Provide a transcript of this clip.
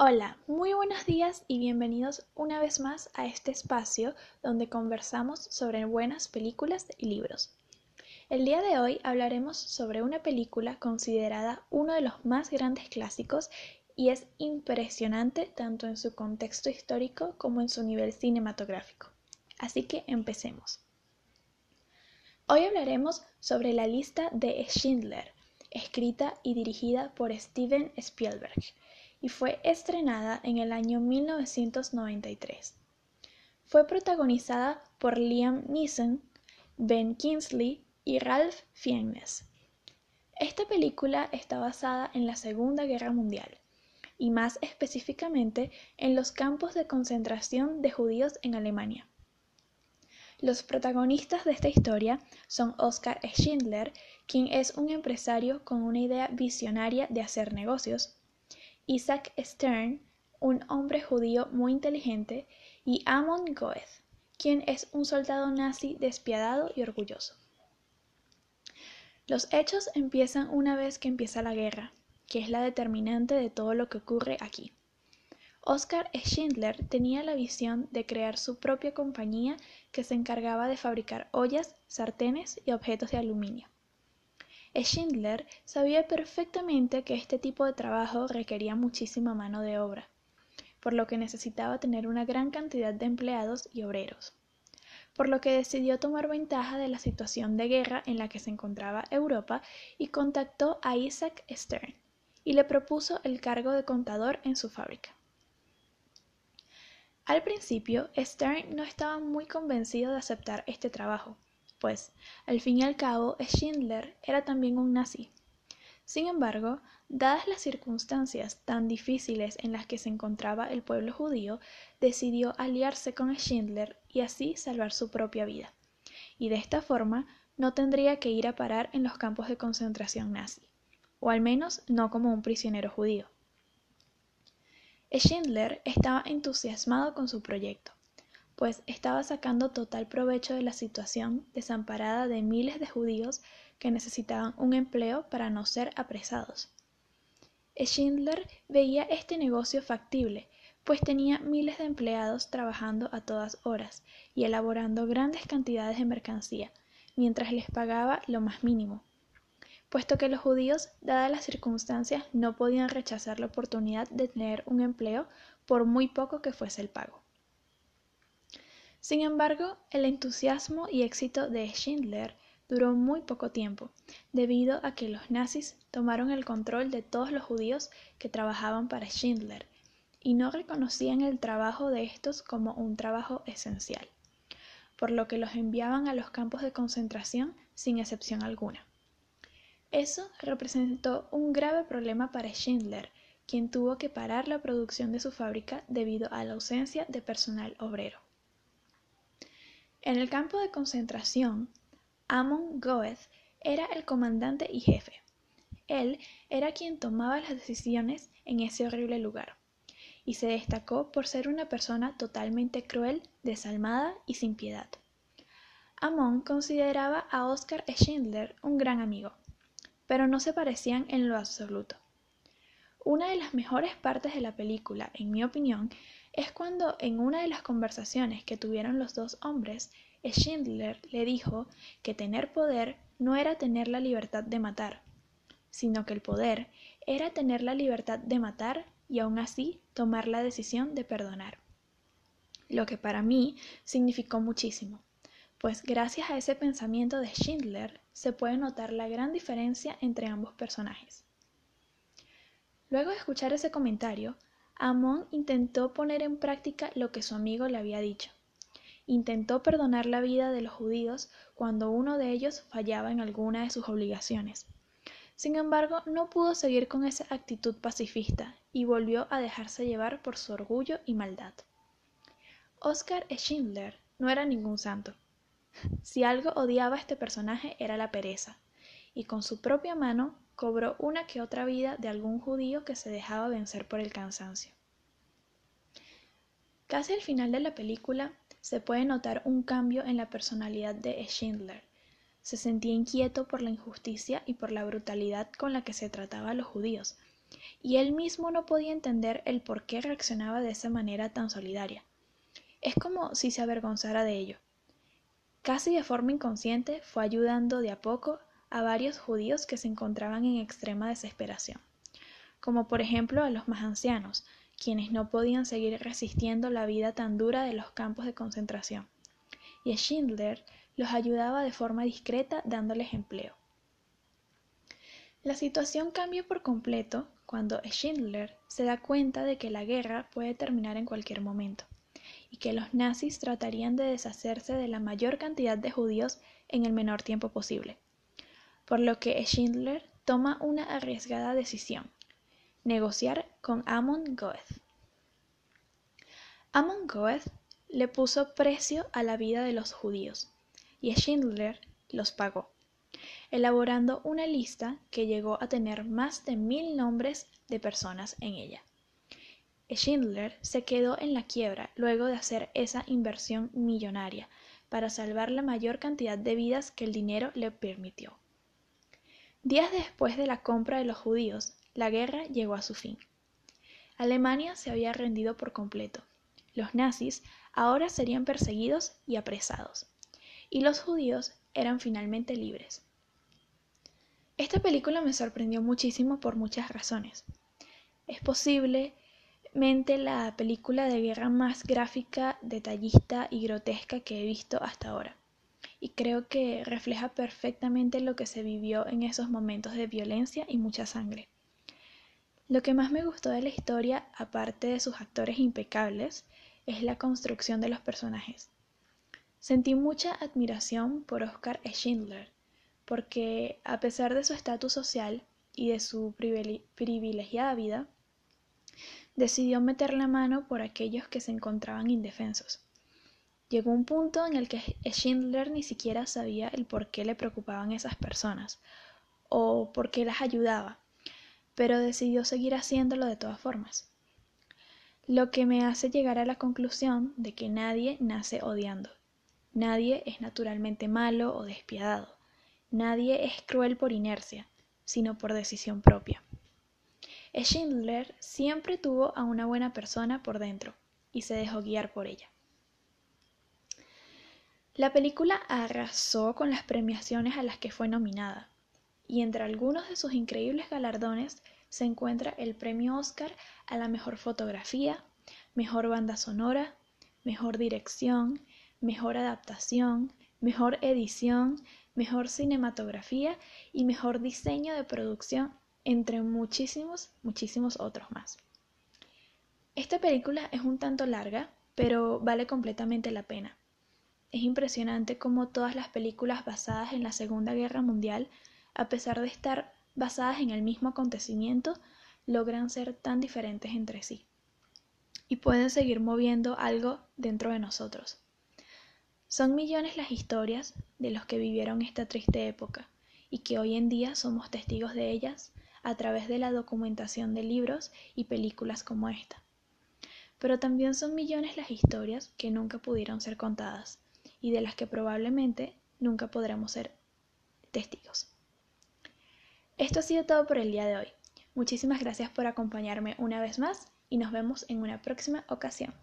Hola, muy buenos días y bienvenidos una vez más a este espacio donde conversamos sobre buenas películas y libros. El día de hoy hablaremos sobre una película considerada uno de los más grandes clásicos y es impresionante tanto en su contexto histórico como en su nivel cinematográfico. Así que empecemos. Hoy hablaremos sobre la lista de Schindler, escrita y dirigida por Steven Spielberg y fue estrenada en el año 1993. Fue protagonizada por Liam Neeson, Ben Kingsley y Ralph Fiennes. Esta película está basada en la Segunda Guerra Mundial y más específicamente en los campos de concentración de judíos en Alemania. Los protagonistas de esta historia son Oskar Schindler, quien es un empresario con una idea visionaria de hacer negocios, Isaac Stern, un hombre judío muy inteligente, y Amon Goeth, quien es un soldado nazi despiadado y orgulloso. Los hechos empiezan una vez que empieza la guerra, que es la determinante de todo lo que ocurre aquí. Oscar Schindler tenía la visión de crear su propia compañía que se encargaba de fabricar ollas, sartenes y objetos de aluminio. Schindler sabía perfectamente que este tipo de trabajo requería muchísima mano de obra, por lo que necesitaba tener una gran cantidad de empleados y obreros, por lo que decidió tomar ventaja de la situación de guerra en la que se encontraba Europa y contactó a Isaac Stern y le propuso el cargo de contador en su fábrica. Al principio, Stern no estaba muy convencido de aceptar este trabajo, pues, al fin y al cabo, Schindler era también un nazi. Sin embargo, dadas las circunstancias tan difíciles en las que se encontraba el pueblo judío, decidió aliarse con Schindler y así salvar su propia vida. Y de esta forma no tendría que ir a parar en los campos de concentración nazi, o al menos no como un prisionero judío. Schindler estaba entusiasmado con su proyecto pues estaba sacando total provecho de la situación desamparada de miles de judíos que necesitaban un empleo para no ser apresados. Schindler veía este negocio factible, pues tenía miles de empleados trabajando a todas horas y elaborando grandes cantidades de mercancía, mientras les pagaba lo más mínimo, puesto que los judíos, dadas las circunstancias, no podían rechazar la oportunidad de tener un empleo por muy poco que fuese el pago. Sin embargo, el entusiasmo y éxito de Schindler duró muy poco tiempo, debido a que los nazis tomaron el control de todos los judíos que trabajaban para Schindler y no reconocían el trabajo de estos como un trabajo esencial, por lo que los enviaban a los campos de concentración sin excepción alguna. Eso representó un grave problema para Schindler, quien tuvo que parar la producción de su fábrica debido a la ausencia de personal obrero. En el campo de concentración, Amon Goeth era el comandante y jefe. Él era quien tomaba las decisiones en ese horrible lugar, y se destacó por ser una persona totalmente cruel, desalmada y sin piedad. Amon consideraba a Oscar Schindler un gran amigo, pero no se parecían en lo absoluto. Una de las mejores partes de la película, en mi opinión, es cuando en una de las conversaciones que tuvieron los dos hombres, Schindler le dijo que tener poder no era tener la libertad de matar, sino que el poder era tener la libertad de matar y aún así tomar la decisión de perdonar. Lo que para mí significó muchísimo, pues gracias a ese pensamiento de Schindler se puede notar la gran diferencia entre ambos personajes. Luego de escuchar ese comentario, Amon intentó poner en práctica lo que su amigo le había dicho. Intentó perdonar la vida de los judíos cuando uno de ellos fallaba en alguna de sus obligaciones. Sin embargo, no pudo seguir con esa actitud pacifista y volvió a dejarse llevar por su orgullo y maldad. Oscar Schindler no era ningún santo. Si algo odiaba a este personaje era la pereza, y con su propia mano cobró una que otra vida de algún judío que se dejaba vencer por el cansancio. Casi al final de la película se puede notar un cambio en la personalidad de Schindler. Se sentía inquieto por la injusticia y por la brutalidad con la que se trataba a los judíos, y él mismo no podía entender el por qué reaccionaba de esa manera tan solidaria. Es como si se avergonzara de ello. Casi de forma inconsciente fue ayudando de a poco a varios judíos que se encontraban en extrema desesperación, como por ejemplo a los más ancianos, quienes no podían seguir resistiendo la vida tan dura de los campos de concentración. Y Schindler los ayudaba de forma discreta dándoles empleo. La situación cambia por completo cuando Schindler se da cuenta de que la guerra puede terminar en cualquier momento y que los nazis tratarían de deshacerse de la mayor cantidad de judíos en el menor tiempo posible. Por lo que Schindler toma una arriesgada decisión, negociar con Amon Goeth. Amon Goeth le puso precio a la vida de los judíos y Schindler los pagó, elaborando una lista que llegó a tener más de mil nombres de personas en ella. Schindler se quedó en la quiebra luego de hacer esa inversión millonaria para salvar la mayor cantidad de vidas que el dinero le permitió. Días después de la compra de los judíos, la guerra llegó a su fin. Alemania se había rendido por completo. Los nazis ahora serían perseguidos y apresados, y los judíos eran finalmente libres. Esta película me sorprendió muchísimo por muchas razones. Es posible la película de guerra más gráfica, detallista y grotesca que he visto hasta ahora. Y creo que refleja perfectamente lo que se vivió en esos momentos de violencia y mucha sangre. Lo que más me gustó de la historia, aparte de sus actores impecables, es la construcción de los personajes. Sentí mucha admiración por Oscar Schindler, porque a pesar de su estatus social y de su privilegiada vida, decidió meter la mano por aquellos que se encontraban indefensos. Llegó un punto en el que Schindler ni siquiera sabía el por qué le preocupaban esas personas o por qué las ayudaba, pero decidió seguir haciéndolo de todas formas. Lo que me hace llegar a la conclusión de que nadie nace odiando. Nadie es naturalmente malo o despiadado. Nadie es cruel por inercia, sino por decisión propia. Schindler siempre tuvo a una buena persona por dentro y se dejó guiar por ella. La película arrasó con las premiaciones a las que fue nominada, y entre algunos de sus increíbles galardones se encuentra el premio Oscar a la mejor fotografía, mejor banda sonora, mejor dirección, mejor adaptación, mejor edición, mejor cinematografía y mejor diseño de producción entre muchísimos, muchísimos otros más. Esta película es un tanto larga, pero vale completamente la pena. Es impresionante cómo todas las películas basadas en la Segunda Guerra Mundial, a pesar de estar basadas en el mismo acontecimiento, logran ser tan diferentes entre sí y pueden seguir moviendo algo dentro de nosotros. Son millones las historias de los que vivieron esta triste época y que hoy en día somos testigos de ellas a través de la documentación de libros y películas como esta. Pero también son millones las historias que nunca pudieron ser contadas y de las que probablemente nunca podremos ser testigos. Esto ha sido todo por el día de hoy. Muchísimas gracias por acompañarme una vez más y nos vemos en una próxima ocasión.